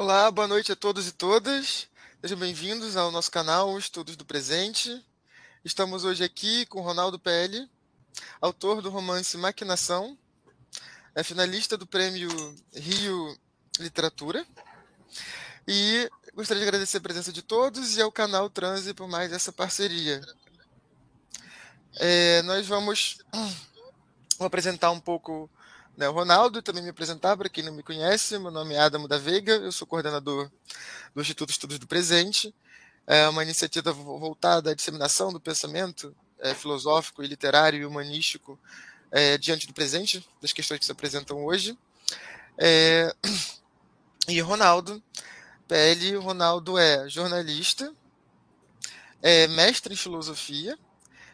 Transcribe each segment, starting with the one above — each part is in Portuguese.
Olá, boa noite a todos e todas. Sejam bem-vindos ao nosso canal Estudos do Presente. Estamos hoje aqui com Ronaldo PL, autor do romance Maquinação, é finalista do Prêmio Rio Literatura. E gostaria de agradecer a presença de todos e ao canal Transe por mais essa parceria. É, nós vamos vou apresentar um pouco né, o Ronaldo, também me apresentar para quem não me conhece, meu nome é Adamo da Veiga, eu sou coordenador do Instituto Estudos do Presente, é uma iniciativa voltada à disseminação do pensamento é, filosófico e literário e humanístico é, diante do presente, das questões que se apresentam hoje. É, e Ronaldo, PL, Ronaldo é jornalista, é mestre em filosofia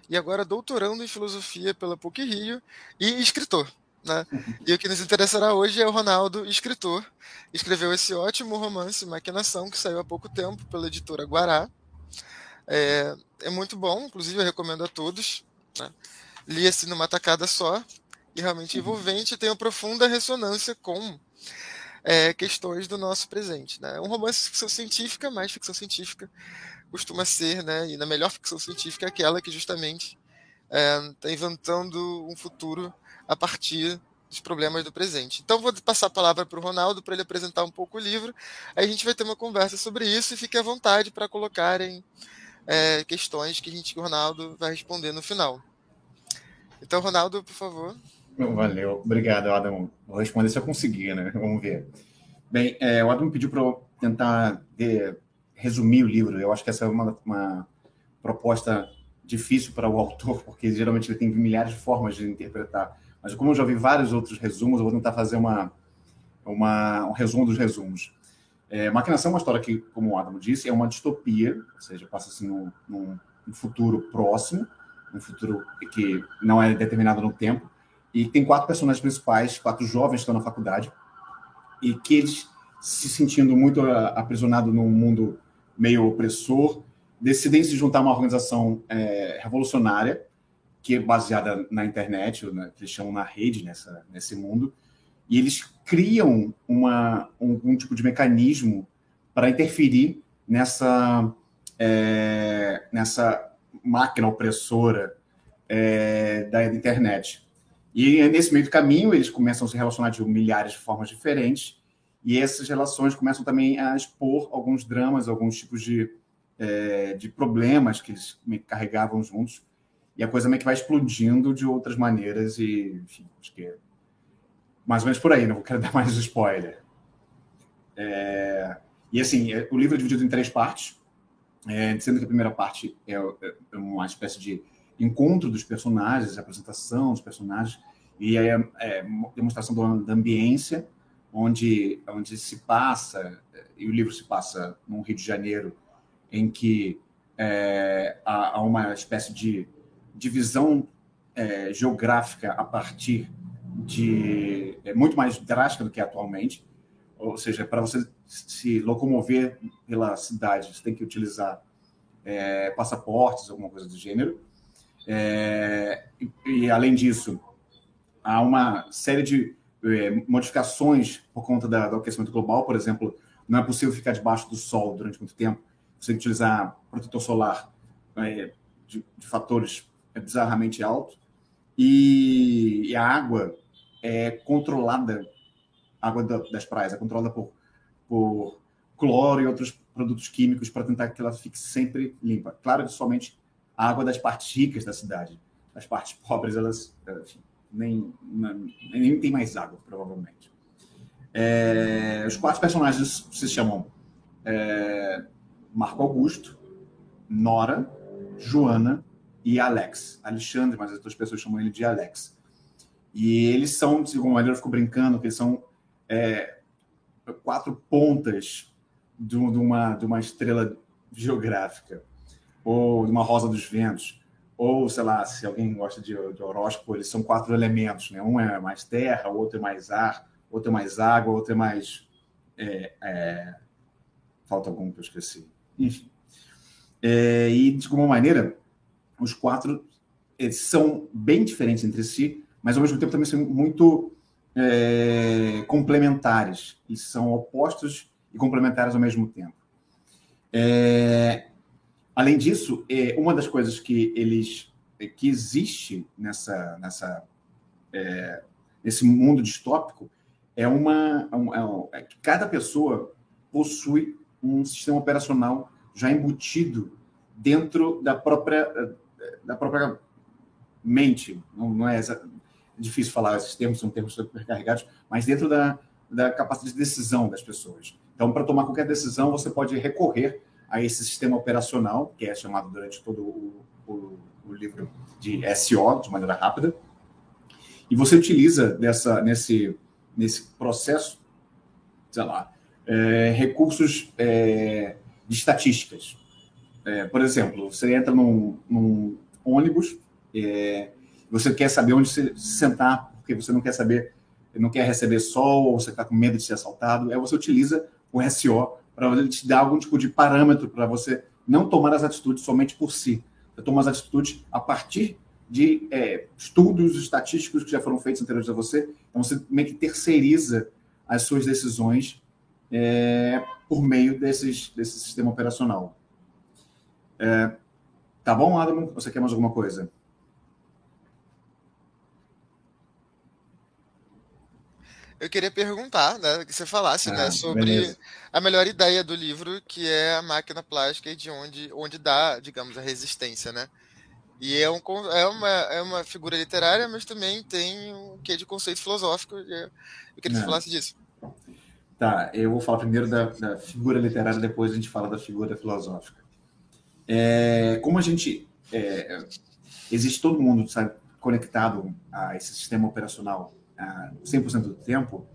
e agora doutorando em filosofia pela PUC Rio e escritor. Né? E o que nos interessará hoje é o Ronaldo, escritor. Escreveu esse ótimo romance, Maquinação, que saiu há pouco tempo pela editora Guará. É, é muito bom, inclusive eu recomendo a todos. Né? Li assim numa tacada só, e realmente envolvente, tem uma profunda ressonância com é, questões do nosso presente. Né? Um romance de ficção científica, mais ficção científica costuma ser, né? e na melhor ficção científica é aquela que justamente está é, inventando um futuro a partir dos problemas do presente. Então vou passar a palavra para o Ronaldo para ele apresentar um pouco o livro. Aí a gente vai ter uma conversa sobre isso e fique à vontade para colocarem é, questões que a gente, o Ronaldo vai responder no final. Então, Ronaldo, por favor. Valeu, obrigado, Adam. Vou responder se eu conseguir, né? Vamos ver. Bem, é, o Adam pediu para eu tentar ver, resumir o livro. Eu acho que essa é uma, uma proposta difícil para o autor, porque geralmente ele tem milhares de formas de interpretar mas como eu já vi vários outros resumos, eu vou tentar fazer uma, uma, um resumo dos resumos. É, Maquinação é uma história que, como o Adam disse, é uma distopia, ou seja, passa-se num, num, futuro próximo, um futuro que não é determinado no tempo, e tem quatro personagens principais, quatro jovens que estão na faculdade, e que eles, se sentindo muito aprisionados num mundo meio opressor, decidem se juntar a uma organização é, revolucionária que é baseada na internet, né, que eles chamam na rede, nessa, nesse mundo, e eles criam uma, um, um tipo de mecanismo para interferir nessa, é, nessa máquina opressora é, da internet. E nesse meio do caminho, eles começam a se relacionar de milhares de formas diferentes, e essas relações começam também a expor alguns dramas, alguns tipos de, é, de problemas que eles carregavam juntos, e a coisa meio que vai explodindo de outras maneiras e, enfim, acho que é mais ou menos por aí, não quero dar mais spoiler. É, e assim, é, o livro é dividido em três partes, é, sendo que a primeira parte é, é uma espécie de encontro dos personagens, apresentação dos personagens, e aí é, é demonstração da ambiência, onde, onde se passa, e o livro se passa num Rio de Janeiro, em que é, há, há, uma espécie de divisão é, geográfica a partir de é muito mais drástica do que atualmente, ou seja, para você se locomover pela cidade, você tem que utilizar é, passaportes, alguma coisa do gênero. É, e, e, além disso, há uma série de é, modificações por conta da, do aquecimento global, por exemplo, não é possível ficar debaixo do sol durante muito tempo. Que utilizar protetor solar é, de, de fatores é bizarramente alto e, e a água é controlada, a água da, das praias é controlada por, por cloro e outros produtos químicos para tentar que ela fique sempre limpa. Claro que somente a água das partes ricas da cidade. As partes pobres, elas enfim, nem, nem tem mais água, provavelmente. É, os quatro personagens se chamam é, Marco Augusto, Nora, Joana e Alex. Alexandre, mas as outras pessoas chamam ele de Alex. E eles são, alguma maneira, eu fico brincando, que eles são é, quatro pontas de, uma, de uma estrela geográfica, ou de uma rosa dos ventos, ou, sei lá, se alguém gosta de, de horóscopo, eles são quatro elementos, né? Um é mais terra, outro é mais ar, outro é mais água, outro é mais... É, é... Falta algum que eu esqueci. Enfim. É, e, de alguma maneira, os quatro são bem diferentes entre si, mas ao mesmo tempo também são muito é, complementares. E são opostos e complementares ao mesmo tempo. É, além disso, é, uma das coisas que eles que existe nessa, nessa é, nesse mundo distópico é uma, é, é que cada pessoa possui um sistema operacional já embutido dentro da própria da própria mente. Não, não é, é difícil falar esses termos, são termos supercarregados, mas dentro da, da capacidade de decisão das pessoas. Então, para tomar qualquer decisão, você pode recorrer a esse sistema operacional, que é chamado durante todo o, o, o livro de SO, de maneira rápida, e você utiliza dessa, nesse, nesse processo, sei lá, é, recursos é, de estatísticas. É, por exemplo, você entra num, num ônibus, é, você quer saber onde se sentar, porque você não quer saber, não quer receber sol, ou você está com medo de ser assaltado, aí você utiliza o SO para ele te dar algum tipo de parâmetro para você não tomar as atitudes somente por si. Você toma as atitudes a partir de é, estudos estatísticos que já foram feitos anteriores a você. Então, você meio que terceiriza as suas decisões é, por meio desses, desse sistema operacional. É, tá bom, Adam? Você quer mais alguma coisa? Eu queria perguntar, né, que você falasse, né, ah, né, sobre beleza. a melhor ideia do livro, que é a máquina plástica e de onde, onde dá, digamos, a resistência, né? E é, um, é, uma, é uma figura literária, mas também tem um quê de conceito filosófico. Eu queria que você falasse disso. Tá, eu vou falar primeiro da, da, figura literária, depois a gente fala da figura filosófica. É, como a gente. É, existe todo mundo sabe, conectado a esse sistema operacional a 100% do tempo,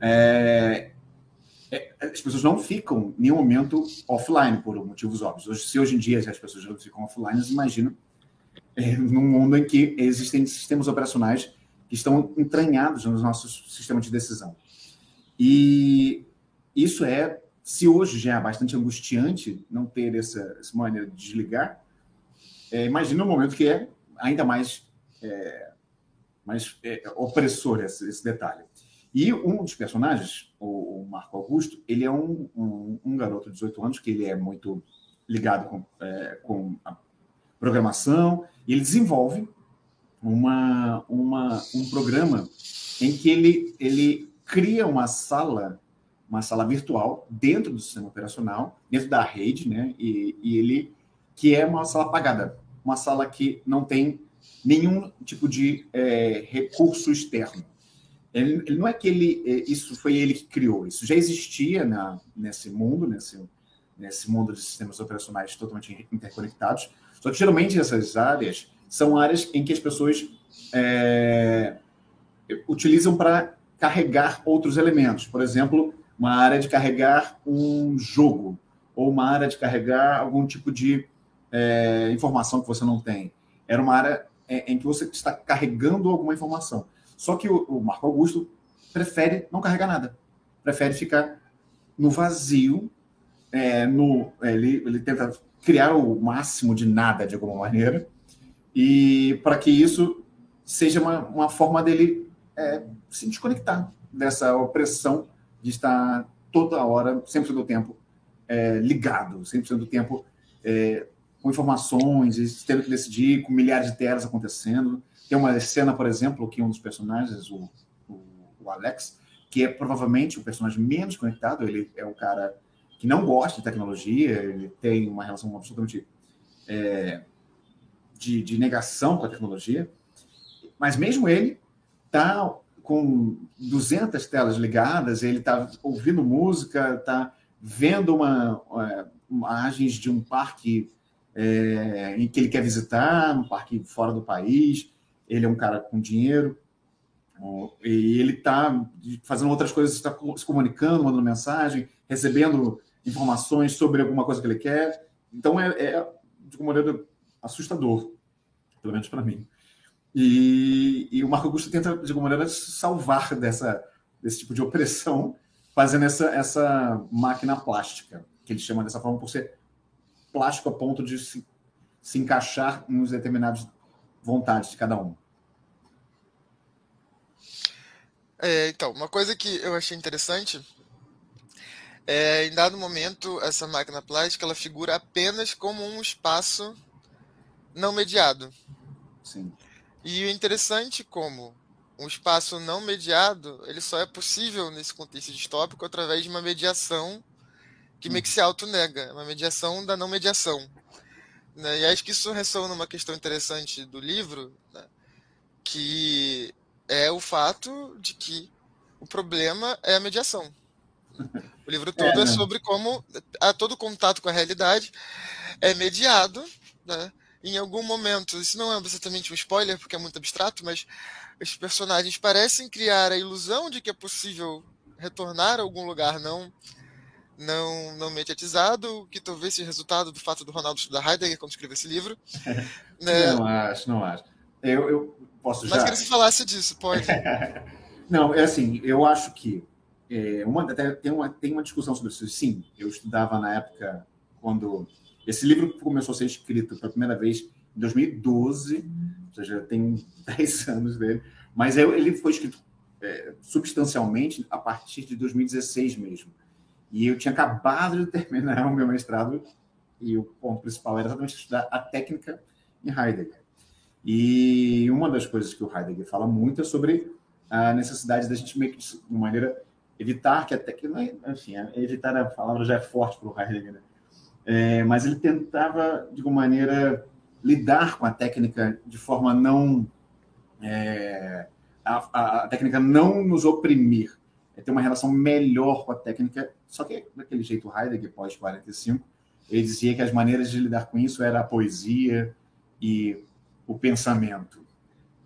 é, é, as pessoas não ficam em nenhum momento offline por motivos óbvios. Se hoje em dia as pessoas não ficam offline, imagina é, num mundo em que existem sistemas operacionais que estão entranhados nos nossos sistemas de decisão. E isso é, se hoje já é bastante angustiante não ter essa, essa maneira de desligar, é, imagina um momento que é ainda mais, é, mais é, opressor esse, esse, detalhe. E um dos personagens, o, Marco Augusto, ele é um, um, um, garoto de 18 anos que ele é muito ligado com, é, com a programação, e ele desenvolve uma, uma, um programa em que ele, ele cria uma sala, uma sala virtual dentro do sistema operacional, dentro da rede, né? E, e ele que é uma sala apagada, uma sala que não tem nenhum tipo de é, recurso externo. Ele, ele, não é que ele é, isso foi ele que criou, isso já existia na, nesse mundo, nesse, nesse mundo de sistemas operacionais totalmente interconectados, só que geralmente essas áreas são áreas em que as pessoas é, utilizam para carregar outros elementos. Por exemplo, uma área de carregar um jogo, ou uma área de carregar algum tipo de é, informação que você não tem. Era uma área é, em que você está carregando alguma informação. Só que o, Marco Augusto prefere não carregar nada, prefere ficar no vazio. É, no, ele, ele tenta criar o máximo de nada de alguma maneira, e para que isso seja uma, uma forma dele é, se desconectar dessa opressão de estar toda hora, sempre do tempo, é, ligado, sempre do tempo é, com informações, tendo que decidir, com milhares de telas acontecendo. Tem uma cena, por exemplo, que um dos personagens, o, o, o Alex, que é provavelmente o personagem menos conectado, ele é o cara que não gosta de tecnologia, ele tem uma relação absolutamente é, de, de, negação com a tecnologia, mas mesmo ele está com 200 telas ligadas, ele está ouvindo música, está vendo uma, uma, imagens de um parque é, em que ele quer visitar, um parque fora do país, ele é um cara com dinheiro, e ele está fazendo outras coisas, está se comunicando, mandando mensagem, recebendo informações sobre alguma coisa que ele quer. Então é, é de uma maneira assustador, pelo menos para mim. E, e, o Marco Augusto tenta, de alguma maneira, salvar dessa, desse tipo de opressão, fazendo essa, essa máquina plástica, que ele chama dessa forma por ser plástico a ponto de se, se encaixar nos determinadas vontades de cada um. É, então, uma coisa que eu achei interessante é, em dado momento, essa máquina plástica ela figura apenas como um espaço não mediado. Sim. E o interessante como um espaço não mediado, ele só é possível nesse contexto distópico através de uma mediação que meio que se auto-nega, uma mediação da não mediação. Né? E acho que isso ressoa numa questão interessante do livro, né? que é o fato de que o problema é a mediação. O livro todo é, é sobre como a todo contato com a realidade é mediado, né? Em algum momento, isso não é exatamente um spoiler porque é muito abstrato, mas os personagens parecem criar a ilusão de que é possível retornar a algum lugar não não não mediatizado, que talvez seja resultado do fato do Ronaldo estudar Heidegger quando escreveu esse livro. né? Não acho, não acho. Eu, eu posso já. Mas queria que você falasse disso, pode. não, é assim, eu acho que é, uma, tem, uma, tem uma discussão sobre isso. Sim, eu estudava na época quando esse livro começou a ser escrito pela primeira vez em 2012, ou seja, tem 10 anos dele, mas ele foi escrito é, substancialmente a partir de 2016 mesmo. E eu tinha acabado de terminar o meu mestrado e o ponto principal era exatamente estudar a técnica em Heidegger. E uma das coisas que o Heidegger fala muito é sobre a necessidade da gente meio que, de uma maneira, evitar que a técnica... Enfim, evitar a palavra já é forte para o Heidegger, né? É, mas ele tentava, de alguma maneira, lidar com a técnica de forma não. É, a, a, técnica não nos oprimir, é ter uma relação melhor com a técnica. Só que, daquele jeito, Heidegger, pós-45, ele dizia que as maneiras de lidar com isso era a poesia e o pensamento.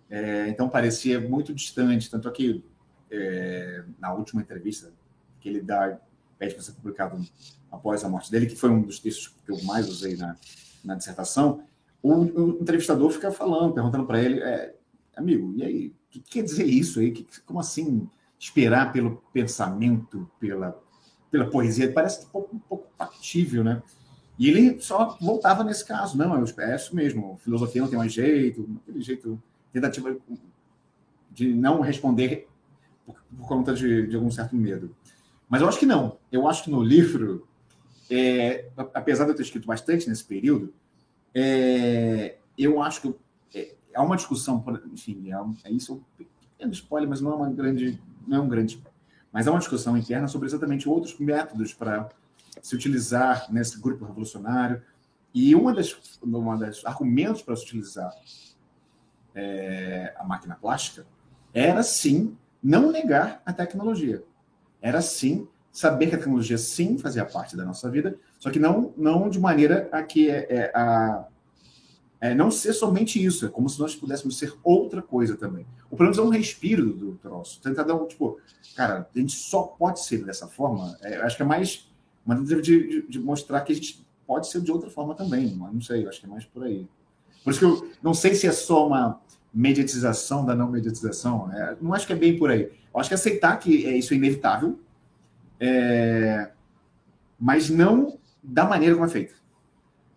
É, então parecia muito distante, tanto que é, na última entrevista que ele dá, pede para ser publicado após a morte dele, que foi um dos textos que eu mais usei na, na dissertação, o, o entrevistador fica falando, perguntando para ele, é, amigo, e aí, o que quer dizer isso aí? Que, como assim esperar pelo pensamento, pela, pela poesia? Parece um pouco, um pouco factível, né? E ele só voltava nesse caso, não, é isso mesmo, filosofia não tem mais jeito, aquele jeito, tentativa de não responder por, por conta de, de algum certo medo. Mas eu acho que não. Eu acho que no livro é, apesar de eu ter escrito bastante nesse período, é, eu acho que é, há uma discussão, enfim, é, é isso é um pequeno spoiler, mas não é uma grande, não é um grande spoiler. Mas há uma discussão interna sobre exatamente outros métodos para se utilizar nesse grupo revolucionário. E uma das, uma das argumentos para se utilizar é, a máquina plástica era sim não negar a tecnologia. Era sim saber que a tecnologia sim fazia parte da nossa vida, só que não, não de maneira a que é, é a, é, não ser somente isso, é como se nós pudéssemos ser outra coisa também. O problema é um respiro do, troço, tentar dar um, tipo, cara, a gente só pode ser dessa forma, é, acho que é mais uma tentativa de, de, de, mostrar que a gente pode ser de outra forma também, mas não sei, acho que é mais por aí. Por isso que eu não sei se é só uma mediatização da não mediatização, é, não acho que é bem por aí. Eu acho que aceitar que é, isso é inevitável, é, mas não da maneira como é feita.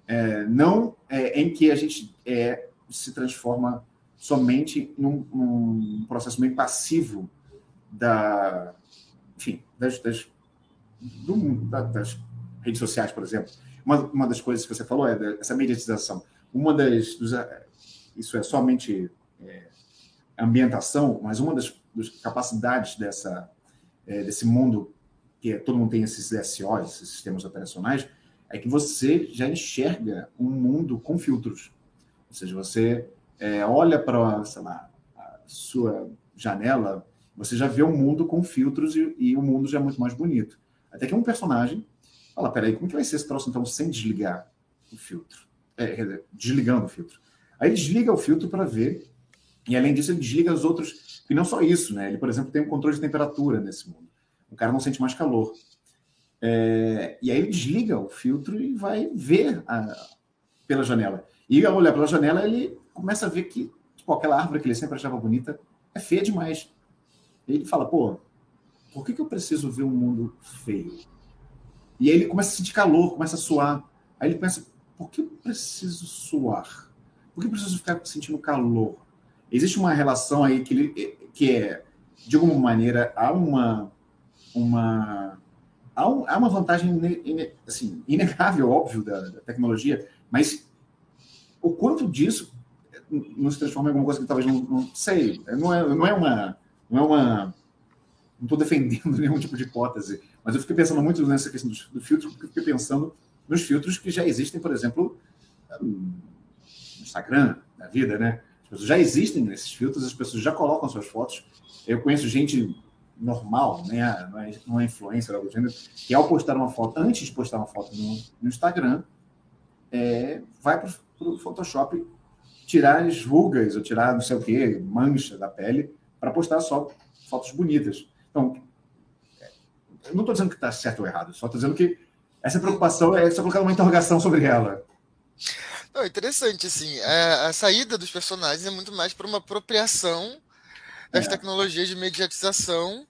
É, não é, em que a gente é, se transforma somente num, num, processo meio passivo da, enfim, das, das, do, da, das redes sociais, por exemplo. Uma, uma das coisas que você falou é essa mediatização. Uma das, dos, isso é somente é, ambientação, mas uma das, das capacidades dessa, é, desse mundo que é, todo mundo tem esses SOs, esses sistemas operacionais, é que você já enxerga um mundo com filtros. Ou seja, você é, olha para, sei lá, a sua janela, você já vê um mundo com filtros e, e, o mundo já é muito mais bonito. Até que um personagem fala, peraí, como que vai ser esse troço, então, sem desligar o filtro? É, desligando o filtro. Aí desliga o filtro para ver, e além disso ele desliga os outros, e não só isso, né? Ele, por exemplo, tem um controle de temperatura nesse mundo o cara não sente mais calor. É, e aí ele desliga o filtro e vai ver a, pela janela. E ao olhar pela janela, ele começa a ver que tipo, aquela árvore que ele sempre achava bonita é feia demais. E ele fala, pô, por que, que eu preciso ver um mundo feio? E aí ele começa a sentir calor, começa a suar. Aí ele pensa, por que eu preciso suar? Por que eu preciso ficar sentindo calor? Existe uma relação aí que, que é, de alguma maneira, há uma uma há, um, há uma vantagem assim, inegável, óbvio, da, da, tecnologia, mas o quanto disso não se transforma em alguma coisa que talvez não, não sei, não é, não é uma. Não é uma. Não estou defendendo nenhum tipo de hipótese, mas eu fiquei pensando muito nessa questão do, filtro, porque fiquei pensando nos filtros que já existem, por exemplo, no Instagram, na vida, né? As pessoas já existem nesses filtros, as pessoas já colocam suas fotos. Eu conheço gente normal, né? não, é, não é influencer, algo do gênero, que ao postar uma foto, antes de postar uma foto no, no Instagram, é, vai para o Photoshop tirar as rugas ou tirar não sei o que, mancha da pele, para postar só fotos bonitas. Então, eu não estou dizendo que está certo ou errado, só estou dizendo que essa preocupação é só colocar uma interrogação sobre ela. Não, interessante, assim, a, a saída dos personagens é muito mais para uma apropriação das é. tecnologias de mediatização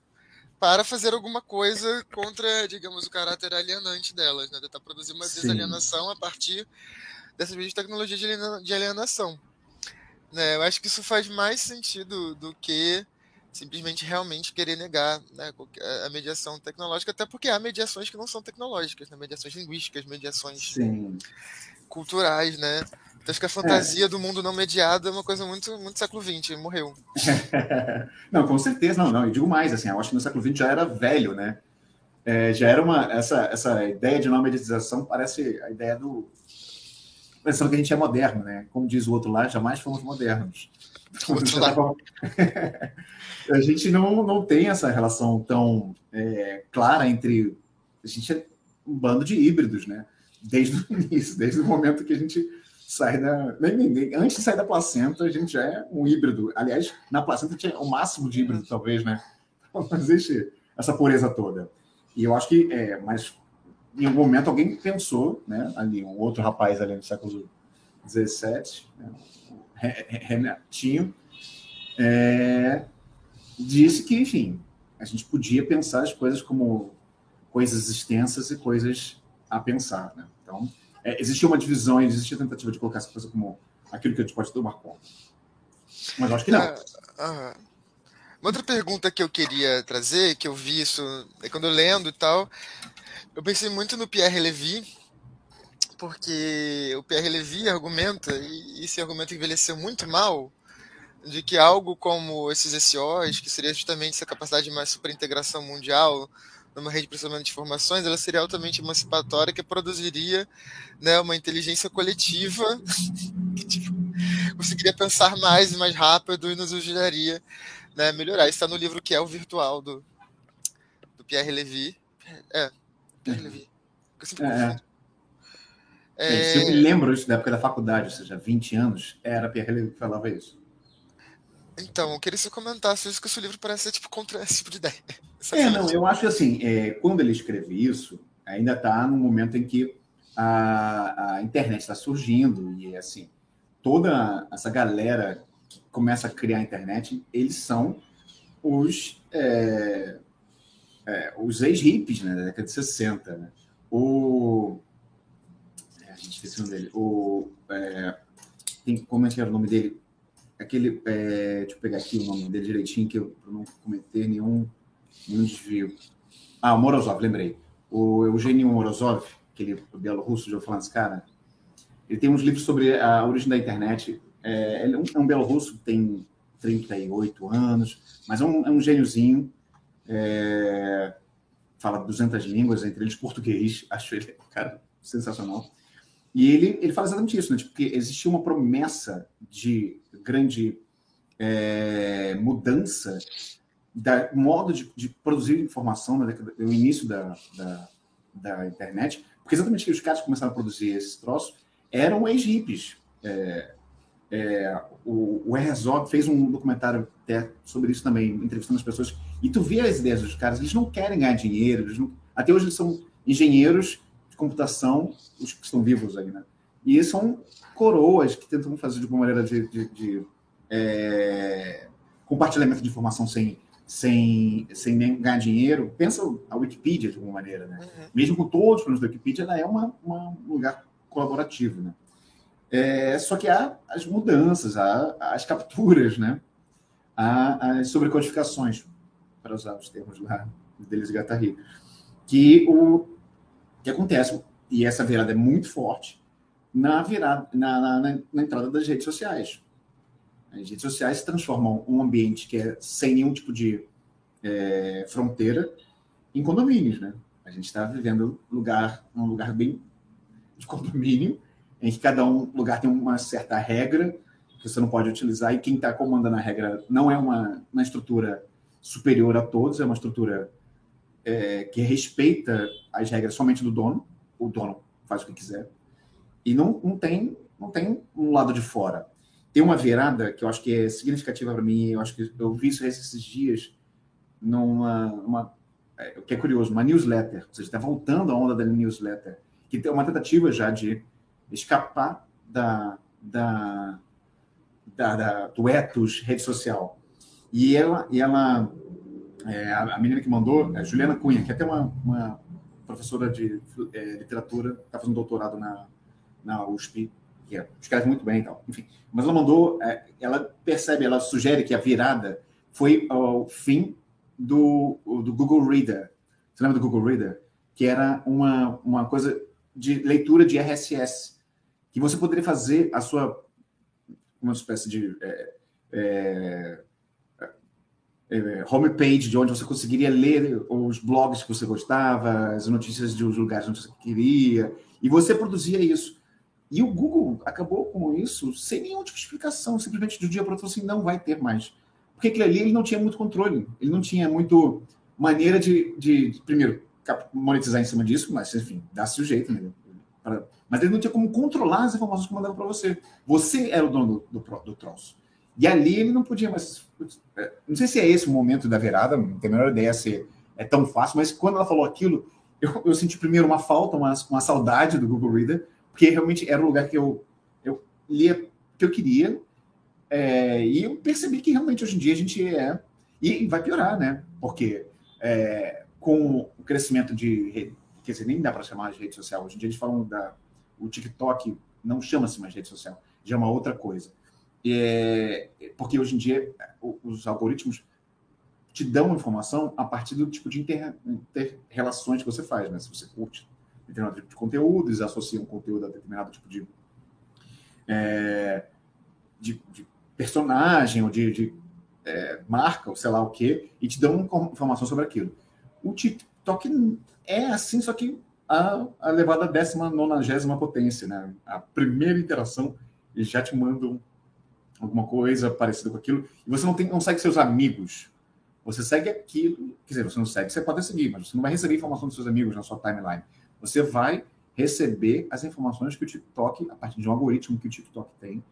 para fazer alguma coisa contra, digamos, o caráter alienante delas, né? Tentar produzir uma Sim. desalienação a partir dessas de tecnologia de alienação. Né? Eu acho que isso faz mais sentido do que simplesmente realmente querer negar né, a mediação tecnológica, até porque há mediações que não são tecnológicas, né? mediações linguísticas, mediações Sim. Culturais, né? Então acho que a fantasia é. do mundo não mediado é uma coisa muito, muito século XX, morreu. não, com certeza, não, não. E digo mais, assim, eu acho que no século XX já era velho, né? É, já era uma. Essa, essa ideia de não mediatização parece a ideia do. Pensando que a gente é moderno, né? Como diz o outro lá, jamais fomos modernos. a gente não, não tem essa relação tão é, clara entre. A gente é um bando de híbridos, né? Desde o início, desde o momento que a gente sai da. Antes de sair da placenta, a gente já é um híbrido. Aliás, na placenta tinha o máximo de híbrido, talvez, né? Não existe essa pureza toda. E eu acho que, é, mas em algum momento alguém pensou, né? Ali, um outro rapaz ali no século XVII, né, Renatinho, é, disse que, enfim, a gente podia pensar as coisas como coisas extensas e coisas a pensar, né? Então, é, existia uma divisão, existia tentativa de colocar essa coisa como aquilo que a gente pode tomar conta. Mas eu acho que não. Ah, uma outra pergunta que eu queria trazer, que eu vi isso é quando eu lendo e tal, eu pensei muito no Pierre Levy, porque o Pierre Levy argumenta, e esse argumento envelheceu muito mal, de que algo como esses SOs, que seria justamente essa capacidade de mais superintegração mundial, numa rede de processamento de informações, ela seria altamente emancipatória, que produziria né, uma inteligência coletiva que tipo, conseguiria pensar mais e mais rápido e nos ajudaria né, a melhorar. Isso está no livro que é o virtual do, do Pierre Levy. É, Pierre Levy. Eu sempre é. É... Se eu me lembro isso da época da faculdade, ou seja, 20 anos, era Pierre Levy que falava isso. Então, eu queria que você comentasse isso, que o seu livro parece ser tipo contra esse tipo de ideia. É, não, eu acho que assim, é, quando ele escreve isso, ainda está no momento em que a, a internet está surgindo e assim, toda essa galera que começa a criar a internet, eles são os, é, é, os ex-hippies né, da década de 60. Né? O. É, a gente esqueci o nome dele. O, é, tem, como é que era o nome dele? aquele. É, deixa eu pegar aqui o nome dele direitinho, que eu, para não cometer nenhum, nenhum desvio. Ah, o Morozov, lembrei. O Eugênio Morozov, aquele bielorrusso, esse cara, ele tem uns livros sobre a origem da internet. É, ele é um, é um tem 38 anos, mas é um, é um gêniozinho. É, fala 200 línguas, entre eles português. Acho ele, cara, sensacional. E ele, ele fala exatamente isso, né? Tipo, que existia uma promessa de grande é, mudança do modo de, de, produzir informação no início da, da, da, internet, porque exatamente que os caras começaram a produzir esse troço eram ex-hippies. É, é, o, o Herzog fez um documentário até sobre isso também, entrevistando as pessoas, e tu vê as ideias dos caras, eles não querem ganhar dinheiro, não, até hoje eles são engenheiros de computação, os que estão vivos aí, né? E são coroas que tentam fazer de uma maneira de, de, de é, compartilhamento de informação sem, sem, sem nem ganhar dinheiro. Pensa a Wikipedia de alguma maneira, né? Uhum. Mesmo com todos os problemas da Wikipedia, ela é uma, uma, um lugar colaborativo, né? É, só que há as mudanças, há, as capturas, né? Há as sobrecodificações, para usar os termos lá deles de Gattari. que o que acontece, e essa virada é muito forte, na, virada, na, na, na entrada das redes sociais. As redes sociais transformam um ambiente que é sem nenhum tipo de é, fronteira em condomínios, né? A gente está vivendo lugar, um lugar bem de condomínio, em que cada um lugar tem uma certa regra que você não pode utilizar, e quem está comandando a regra não é uma, uma estrutura superior a todos, é uma estrutura é, que respeita as regras somente do dono, o dono faz o que quiser, e não, não, tem, não tem um lado de fora. Tem uma virada que eu acho que é significativa para mim, eu acho que eu vi isso esses dias numa, uma, é, o que é curioso, uma newsletter, ou seja, está voltando a onda da newsletter, que tem uma tentativa já de escapar da, da, da, da do ethos rede social. E ela, e ela é, a menina que mandou, é Juliana Cunha, que é até uma, uma professora de é, literatura, está fazendo doutorado na, na USP, que é, escreve muito bem e tal. Enfim, mas ela mandou, é, ela percebe, ela sugere que a virada foi o fim do, do Google Reader. Você lembra do Google Reader? Que era uma, uma coisa de leitura de RSS, que você poderia fazer a sua uma espécie de é, é, é, homepage de onde você conseguiria ler os blogs que você gostava, as notícias de lugares onde você queria, e você produzia isso. E o Google acabou com isso sem nenhuma tipo de explicação, simplesmente de um dia para outro assim, não vai ter mais. Porque aquele ali ele não tinha muito controle, ele não tinha muito maneira de, de, de primeiro, monetizar em cima disso, mas enfim, dá-se o jeito, né? Pra, mas ele não tinha como controlar as informações que mandava para você. Você era o dono do, do, do troço. E ali ele não podia mais. É, não sei se é esse o momento da virada, não tenho a menor ideia se é tão fácil, mas quando ela falou aquilo, eu, eu senti primeiro uma falta, uma, uma saudade do Google Reader, porque realmente era o lugar que eu, eu lia que eu queria. É, e eu percebi que realmente hoje em dia a gente é. E vai piorar, né? Porque é, com o crescimento de quer dizer, nem dá para chamar de rede social. Hoje em dia a gente fala da. O TikTok não chama-se mais rede social, já é uma outra coisa. É, porque hoje em dia os algoritmos te dão informação a partir do tipo de inter, inter-relações que você faz, né? Se você curte determinado tipo de conteúdo, eles associam conteúdo a determinado tipo de, é, de, de, personagem ou de, de é, marca, ou sei lá o que, e te dão informação sobre aquilo. O TikTok é assim, só que a, a levada a décima nonagésima potência, né? A primeira interação, eles já te mandam alguma coisa parecida com aquilo, e você não, tem, não segue seus amigos. Você segue aquilo, quer dizer, você não segue, você pode seguir, mas você não vai receber informação dos seus amigos na sua timeline. Você vai receber as informações que o TikTok, a partir de um algoritmo que o TikTok tem,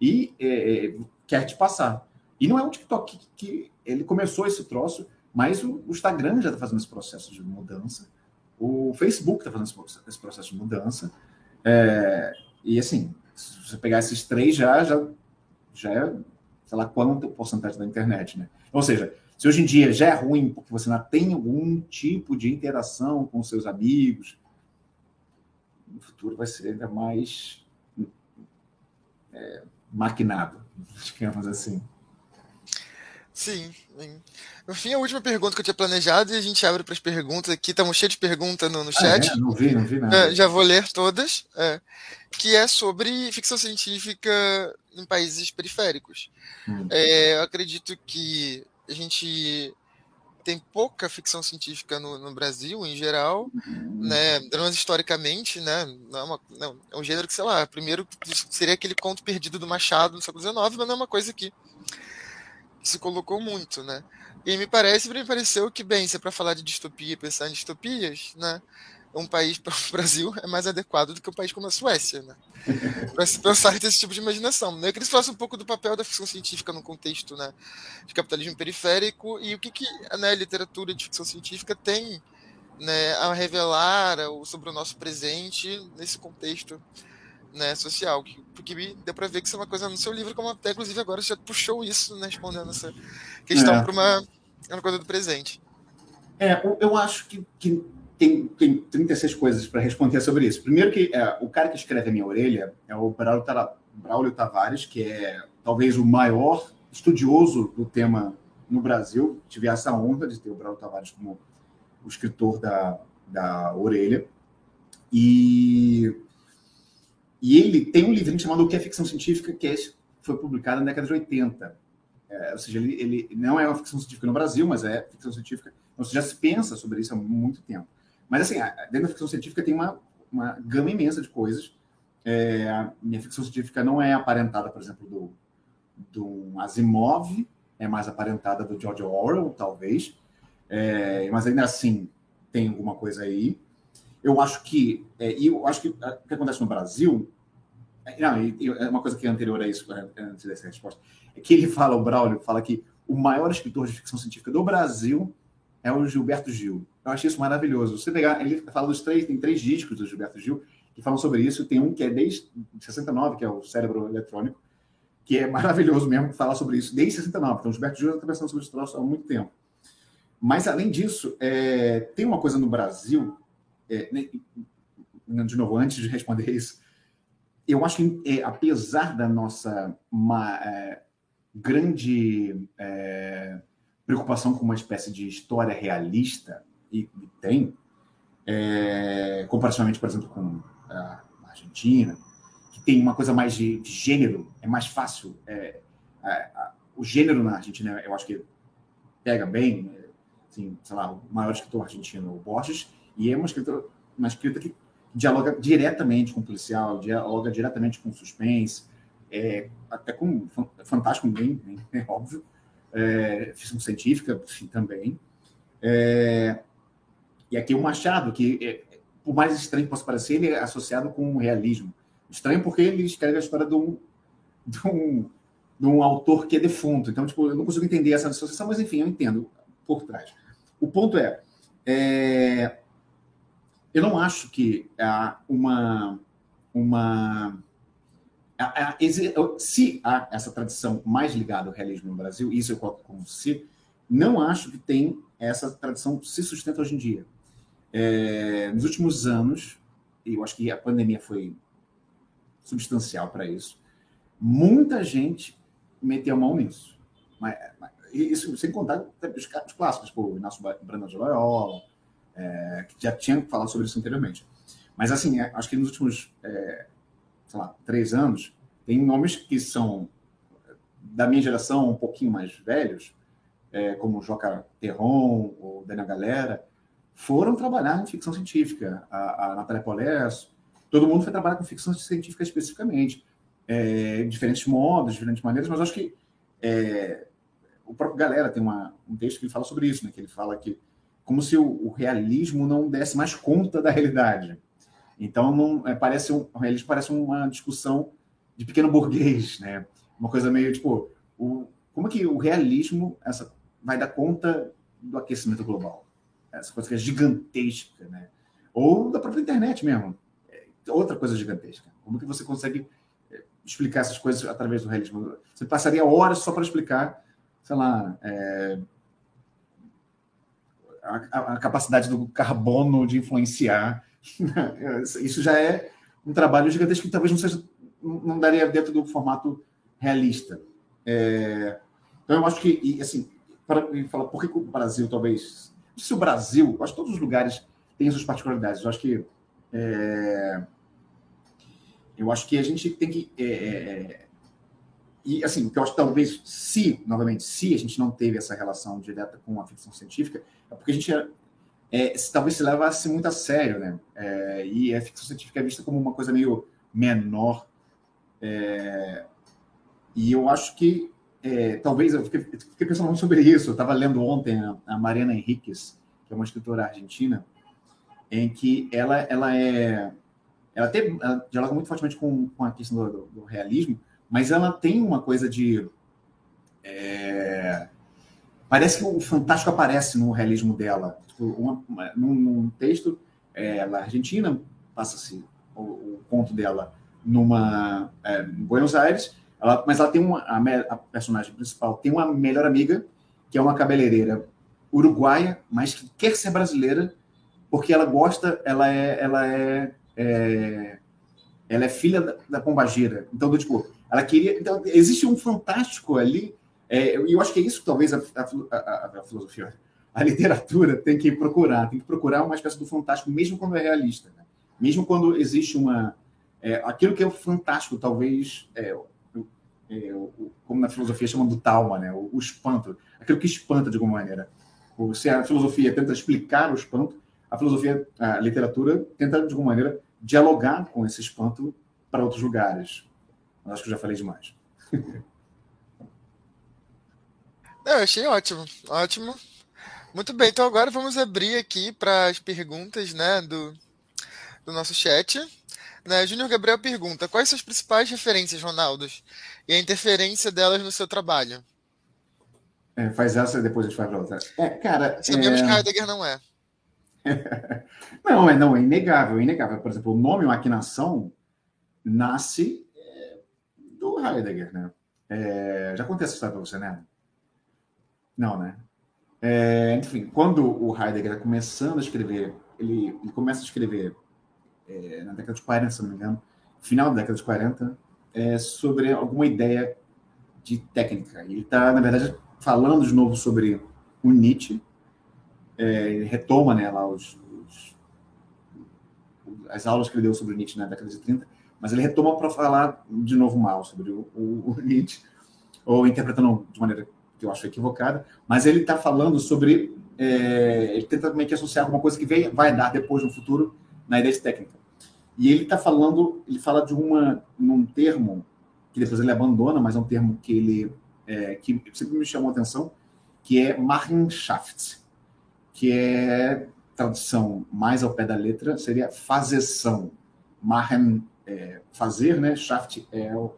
e é, é quer te passar. E não é o TikTok que, que ele começou esse troço, mas o, o Instagram já está fazendo esse processo de mudança, o Facebook está fazendo esse, esse, processo de mudança, é, e assim, se você pegar esses três já, já já é, sei lá, quanto porcentagem da internet, né? Ou seja, se hoje em dia já é ruim porque você não tem algum tipo de interação com seus amigos, no futuro vai ser ainda mais é, maquinado, digamos assim. Sim, sim. No fim, a última pergunta que eu tinha planejado e a gente abre para as perguntas aqui. Estamos cheios de perguntas no, no chat. Ah, é? Não vi, não vi nada. É, já vou ler todas. É, que é sobre ficção científica em países periféricos. Hum. É, eu acredito que a gente tem pouca ficção científica no, no Brasil, em geral, hum. né? Dramas historicamente, né? Não é, uma, não, é um gênero que, sei lá, primeiro seria aquele conto perdido do Machado no século XIX, mas não é uma coisa que se colocou muito, né? E me parece, me pareceu que, bem, se é para falar de distopia, pensar em distopias, né? Um país para o Brasil é mais adequado do que um país como a Suécia, né? Para se pensar nesse tipo de imaginação. Né? Eu queria que falasse um pouco do papel da ficção científica no contexto né, de capitalismo periférico e o que, que né, a literatura de ficção científica tem né, a revelar sobre o nosso presente nesse contexto né, social, porque deu para ver que isso é uma coisa no seu livro, como até inclusive agora você já puxou isso, né, respondendo essa questão é. para uma, uma coisa do presente. É, eu acho que, que tem, tem 36 coisas para responder sobre isso. Primeiro que é, o cara que escreve a minha orelha é o Braulio, Tavares, que é talvez o maior estudioso do tema no Brasil. Tive essa honra de ter o Braulio Tavares como o escritor da, da orelha. E, e ele tem um livrinho chamado O que é Ficção Científica, que é, foi publicado na década de 80. É, ou seja, ele, ele não é uma ficção científica no Brasil, mas é ficção científica. Então, já se pensa sobre isso há muito tempo. Mas, assim, dentro da ficção científica tem uma, uma gama imensa de coisas. É, a minha ficção científica não é aparentada, por exemplo, do, do Asimov, é mais aparentada do George Orwell, talvez. É, mas ainda assim tem alguma coisa aí. Eu acho que, é, eu acho que o que acontece no Brasil, é, não, é uma coisa que é anterior a isso, antes dessa resposta, é que ele fala, o Braulio fala que o maior escritor de ficção científica do Brasil é o Gilberto Gil. Eu achei isso maravilhoso. Você pegar, ele fala dos três, tem três discos do Gilberto Gil que falam sobre isso. Tem um que é desde 69, que é o Cérebro Eletrônico, que é maravilhoso mesmo falar sobre isso desde 69. Então, o Gilberto Gil está pensando sobre isso há muito tempo. Mas, além disso, é, tem uma coisa no Brasil, é, né, de novo, antes de responder isso, eu acho que, é, apesar da nossa uma, é, grande é, preocupação com uma espécie de história realista, e, tem, é, comparativamente, por exemplo, com a Argentina, que tem uma coisa mais de, de gênero, é mais fácil. É, o gênero na Argentina, eu acho que pega bem, assim, sei lá, o maior escritor argentino, o Borges, e é uma escrita, uma escrita que dialoga diretamente com o policial, dialoga diretamente com o suspense, é, até com fantástico bem, é óbvio, é, ficção científica sim, também. É, e aqui o Machado, que é, por mais estranho que possa parecer, ele é associado com o realismo. Estranho porque ele escreve a história de um, de um, de um autor que é defunto. Então, tipo, eu não consigo entender essa associação, mas enfim, eu entendo por trás. O ponto é, é eu não acho que há uma. uma se há essa tradição mais ligada ao realismo no Brasil, isso eu coloco como se, não acho que tem essa tradição se sustenta hoje em dia. É, nos últimos anos, e eu acho que a pandemia foi substancial para isso, muita gente meteu mão nisso. Mas, mas isso sem contar os, os clássicos, tipo, o Inácio Brandão de Loyola, é, que já tinha falado sobre isso anteriormente. Mas, assim, é, acho que nos últimos, é, sei lá, três anos, tem nomes que são da minha geração, um pouquinho mais velhos, é, como Joca Terron, o Daniel Galera, foram trabalhar em ficção científica. A, a Natália Polés, todo mundo foi trabalhar com ficção científica especificamente. É, diferentes modos, diferentes maneiras, mas acho que é, o próprio Galera tem uma, um texto que ele fala sobre isso, né? que ele fala que como se o, o realismo não desse mais conta da realidade. Então, não, é, parece um, o realismo parece uma discussão de pequeno burguês, né? Uma coisa meio tipo, o, como que o realismo essa, vai dar conta do aquecimento global? Essa coisa que é gigantesca, né? Ou da própria internet mesmo. É outra coisa gigantesca. Como que você consegue é, explicar essas coisas através do realismo? Você passaria horas só para explicar sei lá, é, a, a, capacidade do carbono de influenciar. Isso já é um trabalho gigantesco que talvez não seja, não daria dentro do formato realista. É, então eu acho que, e, assim, para falar por que o Brasil talvez, se o Brasil, acho que todos os lugares têm suas particularidades. Eu acho que é, eu acho que a gente tem que é, é e, assim, que eu acho que talvez, se, novamente, se a gente não teve essa relação direta com a ficção científica, é porque a gente é, é, talvez se levasse muito a sério, né? É, e a ficção científica é vista como uma coisa meio menor. É, e eu acho que, é, talvez, eu fiquei, fiquei, pensando sobre isso. Eu estava lendo ontem a, a Mariana Henriquez, que é uma escritora argentina, em que ela, ela é. Ela, tem, ela dialoga muito fortemente com, com a questão do, do realismo, mas ela tem uma coisa de. É... Parece que o fantástico aparece no realismo dela. Tipo, uma, num, num, texto, é, ela é argentina, passa-se o, o, conto dela numa é, em Buenos Aires, ela, mas ela tem uma a, a, personagem principal tem uma melhor amiga que é uma cabeleireira uruguaia, mas que quer ser brasileira porque ela gosta, ela é, ela é, é ela é filha da, da pombagira. Então, tipo, ela queria. Então, existe um fantástico ali, é, eu acho que é isso talvez a, a, a, a filosofia, a literatura tem que procurar, tem que procurar uma espécie do fantástico, mesmo quando é realista. Né? Mesmo quando existe uma. É, aquilo que é o fantástico, talvez, é, é, como na filosofia chamam do talma, né? O, o, espanto, aquilo que espanta de alguma maneira. Se a filosofia tenta explicar o espanto, a filosofia, a literatura tenta de alguma maneira dialogar com esse espanto para outros lugares. Mas acho que eu já falei demais. Eu achei ótimo, ótimo. Muito bem, então agora vamos abrir aqui para as perguntas né, do, do nosso chat. Né, Júnior Gabriel pergunta: quais são as principais referências, Ronaldo, e a interferência delas no seu trabalho? É, faz essa e depois a gente faz a outra. É, cara. Sabemos é... que Heidegger não é. não, é, não, é inegável, é inegável. Por exemplo, o nome maquinação nasce é, do Heidegger, né? É, já contei essa história para você, né? Não, né? É, enfim, quando o Heidegger está começando a escrever, ele, ele começa a escrever é, na década de 40, se não me engano, final da década de 40, é, sobre alguma ideia de técnica. Ele está, na verdade, falando de novo sobre o Nietzsche, é, ele retoma né, lá os, os, as aulas que ele deu sobre o Nietzsche na década de 30, mas ele retoma para falar de novo mal sobre o, o, o Nietzsche, ou interpretando de maneira que eu acho equivocada, mas ele está falando sobre. É, ele tenta também que associar alguma coisa que vem, vai dar depois no futuro na ideia de técnica. E ele está falando, ele fala de uma, num termo que depois ele abandona, mas é um termo que ele é, que sempre me chamou a atenção, que é Machenschaft, que é tradução mais ao pé da letra seria fazeção. Machen é, fazer, né? Schaft é o,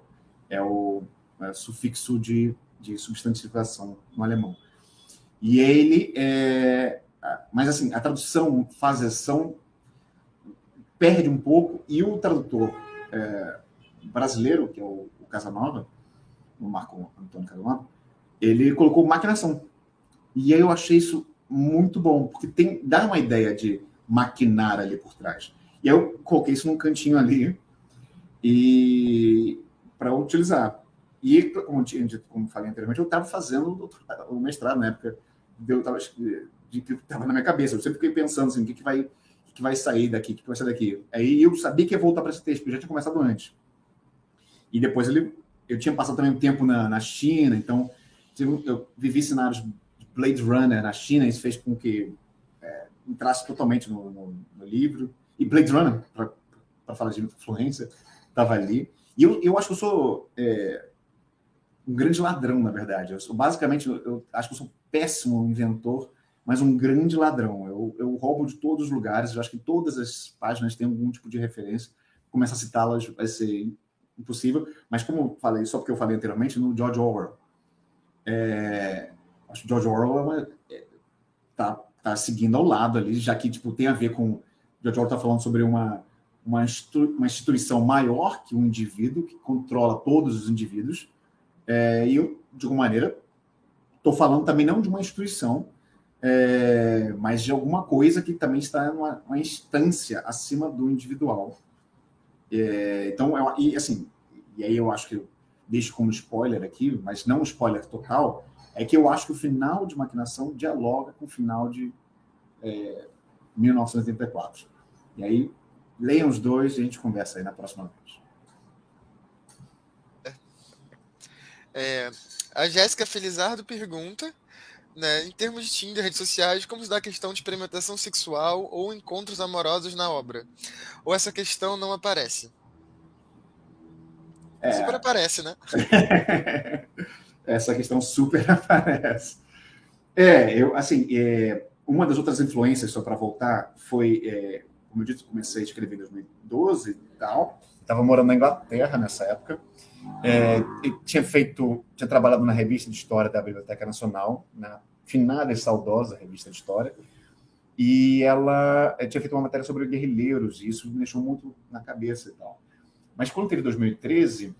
é o é, sufixo de de substantivação no alemão. E ele, é, mas assim, a tradução fazeção perde um pouco e o tradutor é, brasileiro, que é o, o Casanova, o Marco Antônio Casanova, ele colocou maquinação. E aí eu achei isso muito bom, porque tem, dá uma ideia de maquinar ali por trás. E eu coloquei isso num cantinho ali e para utilizar. E, como, tinha como falei anteriormente, eu estava fazendo o mestrado na época, eu estava de que estava na minha cabeça. Eu sempre fiquei pensando assim, o que, que vai que vai sair daqui, que, vai sair daqui. Aí eu sabia que ia voltar para esse texto, porque eu já tinha começado antes. E depois ele, eu tinha passado também um tempo na, na China, então eu vivi cenários de Blade Runner na China, isso fez com que é, entrasse totalmente no, no, no, livro. E Blade Runner, para falar de influência, estava ali. E eu, eu acho que eu sou é, um grande ladrão, na verdade. Eu sou, basicamente, eu acho que eu sou um péssimo inventor, mas um grande ladrão. Eu, eu roubo de todos os lugares, eu acho que todas as páginas têm algum tipo de referência. Começar a citá-las vai ser impossível, mas como eu falei, só porque eu falei anteriormente, no George Orwell. É, acho que George Orwell é, tá, tá seguindo ao lado ali, já que tipo, tem a ver com. George Orwell está falando sobre uma, uma, uma instituição maior que um indivíduo, que controla todos os indivíduos, é, e eu, de alguma maneira, estou falando também não de uma instituição, é, mas de alguma coisa que também está numa uma instância acima do individual. É, então, eu, e assim, e aí eu acho que eu deixo como spoiler aqui, mas não um spoiler total, é que eu acho que o final de Maquinação dialoga com o final de é, 1984. E aí, leiam os dois e a gente conversa aí na próxima vez. É, a Jéssica Felizardo pergunta, né, em termos de Tinder, redes sociais, como se dá a questão de experimentação sexual ou encontros amorosos na obra? Ou essa questão não aparece? É. Super aparece, né? essa questão super aparece. É, eu, assim, é, uma das outras influências, só para voltar, foi, é, como eu disse, comecei a escrever em 2012 e tal, estava morando na Inglaterra nessa época, é, tinha feito, tinha trabalhado na revista de história da Biblioteca Nacional, na finada e saudosa revista de história, e ela tinha feito uma matéria sobre guerrilheiros, e isso me deixou muito na cabeça e tal. Mas quando teve 2013,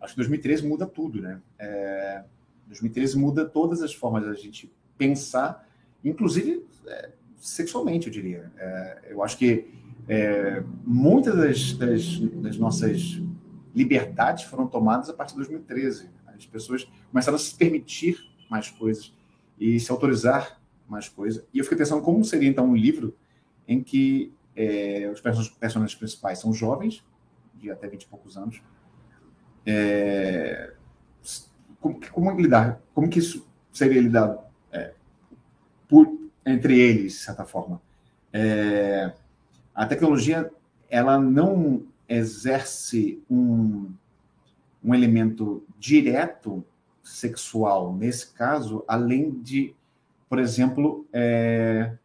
acho que 2013 muda tudo, né? É, 2013 muda todas as formas da gente pensar, inclusive é, sexualmente, eu diria. É, eu acho que é, muitas das, das, das nossas liberdades foram tomadas a partir de 2013. As pessoas começaram a se permitir mais coisas. e se autorizar mais coisa. E eu fiquei pensando como seria então um livro em que é, os personagens principais são jovens, de até 20 e poucos anos. É, como, como lidar? Como que isso seria lidado é, por, entre eles, de certa forma? É, a tecnologia ela não exerce um, um elemento direto sexual nesse caso, além de, por exemplo, é,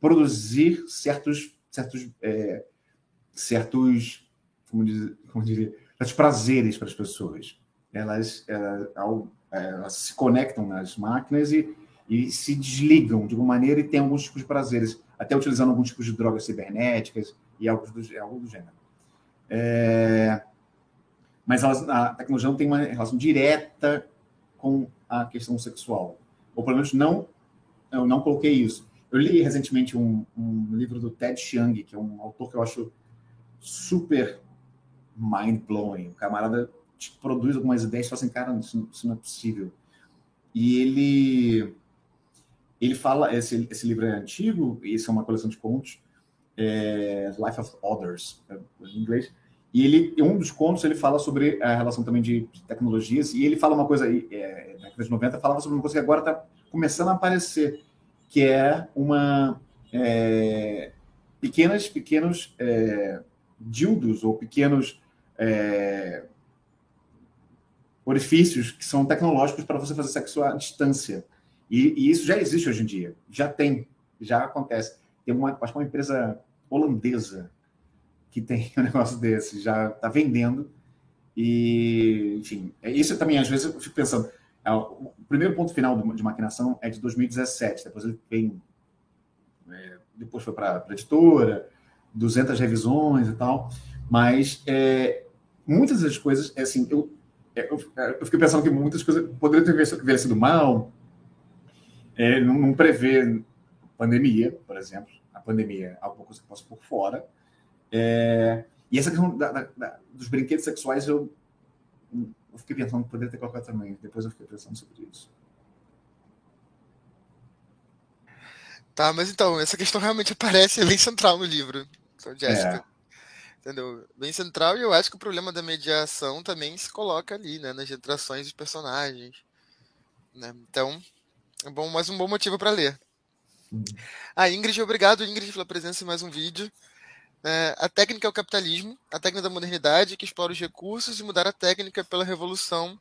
produzir certos certos é, certos como, diz, como diria certos prazeres para as pessoas. Elas, elas, elas se conectam nas máquinas e, e se desligam de alguma maneira e têm alguns tipos de prazeres, até utilizando alguns tipos de drogas cibernéticas e algo do, algo do gênero. É, mas elas, a tecnologia não tem uma relação direta com a questão sexual. Ou pelo menos não, eu não coloquei isso. Eu li recentemente um, um livro do Ted Chiang, que é um autor que eu acho super mind-blowing. O camarada produz algumas ideias e fala assim, cara, isso, isso, não é possível. E ele ele fala, esse, esse livro é antigo, isso é uma coleção de contos, é, Life of Others, é, em inglês, e ele, um dos contos, ele fala sobre a relação também de, de tecnologias, e ele fala uma coisa, é, na década de 90, falava sobre uma coisa que agora está começando a aparecer, que é uma é, pequenas, pequenos é, dildos ou pequenos é, orifícios que são tecnológicos para você fazer sexo à distância. E, e, isso já existe hoje em dia, já tem, já acontece. Tem uma, acho que uma empresa holandesa que tem um negócio desse, já está vendendo. E, enfim, é isso também, às vezes, eu fico pensando. É, o primeiro ponto final de maquinação é de 2017, depois ele vem. É, depois foi para a editora, 200 revisões e tal. Mas é, muitas das coisas, é assim, eu, é, eu, eu pensando que muitas coisas poderiam ter envelhecido mal, é, não, não prevê pandemia, por exemplo. A pandemia é algo que passa por fora. É, e essa questão da, da, da, dos brinquedos sexuais, eu, eu fiquei pensando que poderia ter colocado também. Depois eu fiquei pensando sobre isso. Tá, mas então, essa questão realmente aparece bem central no livro, então, Jéssica. É. Entendeu? Bem central, e eu acho que o problema da mediação também se coloca ali, né? Nas interações dos personagens. Né? Então, é bom, mais um bom motivo para ler. Hum. Ah, Ingrid, obrigado, Ingrid, pela presença em mais um vídeo. É, a técnica é o capitalismo, a técnica da modernidade que explora os recursos e mudar a técnica pela revolução,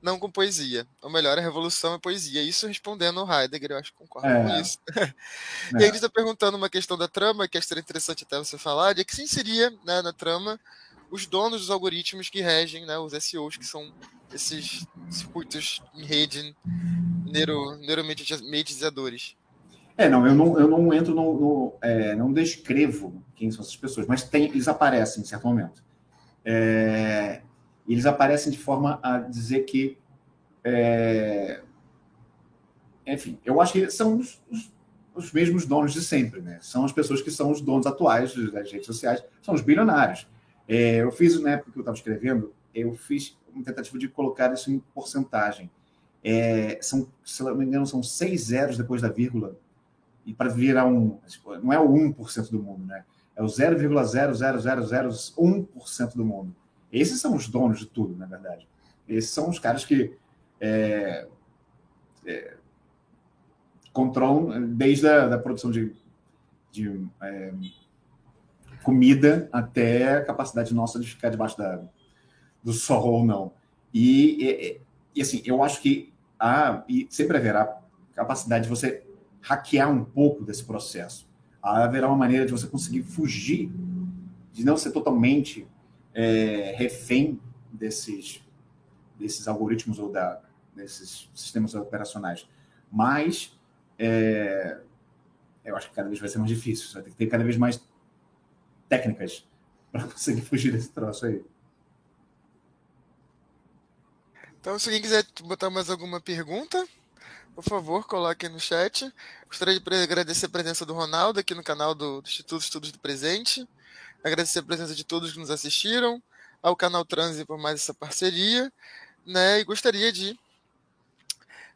não com poesia. Ou melhor, a revolução é poesia. Isso respondendo ao Heidegger, eu acho que concordo é. com isso. É. E ele está perguntando uma questão da trama, que seria interessante até você falar, de que se inseria né, na trama os donos dos algoritmos que regem, né, os SEOs, que são esses circuitos em rede neuro, neuromediadores. É, não, eu não, eu não entro no. no é, não descrevo quem são essas pessoas, mas tem, eles aparecem em certo momento. É, eles aparecem de forma a dizer que. É, enfim, eu acho que são os, os, os, mesmos donos de sempre, né? São as pessoas que são os donos atuais das redes sociais, são os bilionários. É, eu fiz, na época que eu estava escrevendo, eu fiz uma tentativa de colocar isso em porcentagem. É, são, se não me engano, são seis zeros depois da vírgula e para virar um. Não é o 1% do mundo, né? É o 0,00001% do mundo. Esses são os donos de tudo, na verdade. Esses são os caras que é, é, controlam desde a da produção de, de é, comida até a capacidade nossa de ficar debaixo da, do sol ou não. E, e, e assim, eu acho que há, e sempre haverá capacidade de você hackear um pouco desse processo. Haverá uma maneira de você conseguir fugir, de não ser totalmente é, refém desses, desses algoritmos ou da, desses sistemas operacionais. Mas é, eu acho que cada vez vai ser mais difícil. Você vai ter que ter cada vez mais técnicas para conseguir fugir desse troço aí. Então, se alguém quiser botar mais alguma pergunta, por favor, coloque no chat. Gostaria de agradecer a presença do Ronaldo aqui no canal do, Instituto Estudos do Presente. Agradecer a presença de todos que nos assistiram, ao canal Transe por mais essa parceria. Né? E gostaria de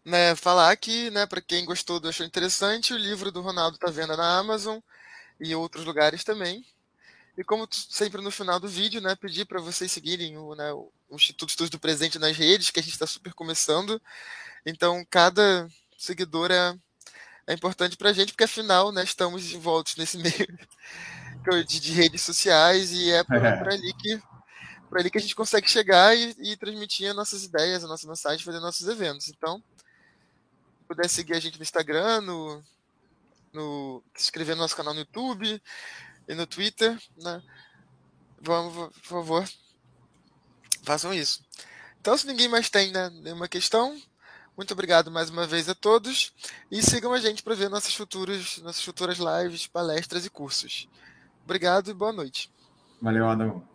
né, falar aqui, né, para quem gostou, achou interessante, o livro do Ronaldo está vendo na Amazon e outros lugares também. E como sempre no final do vídeo, né, pedir para vocês seguirem o, né, o Instituto Estudos do Presente nas redes, que a gente está super começando. Então, cada seguidor é, é importante para a gente, porque afinal, né, estamos envoltos nesse meio de, de redes sociais e é por, é. ali que por ali que a gente consegue chegar e, e transmitir as nossas ideias, a nossa mensagem, fazer nossos eventos. Então, se puder seguir a gente no Instagram, no, no se inscrever no nosso canal no YouTube, e no Twitter, né? Vamos, por favor, façam isso. Então, se ninguém mais tem né, nenhuma questão, muito obrigado mais uma vez a todos e sigam a gente para ver nossas futuras, nossas futuras lives, palestras e cursos. Obrigado e boa noite. Valeu, Adão.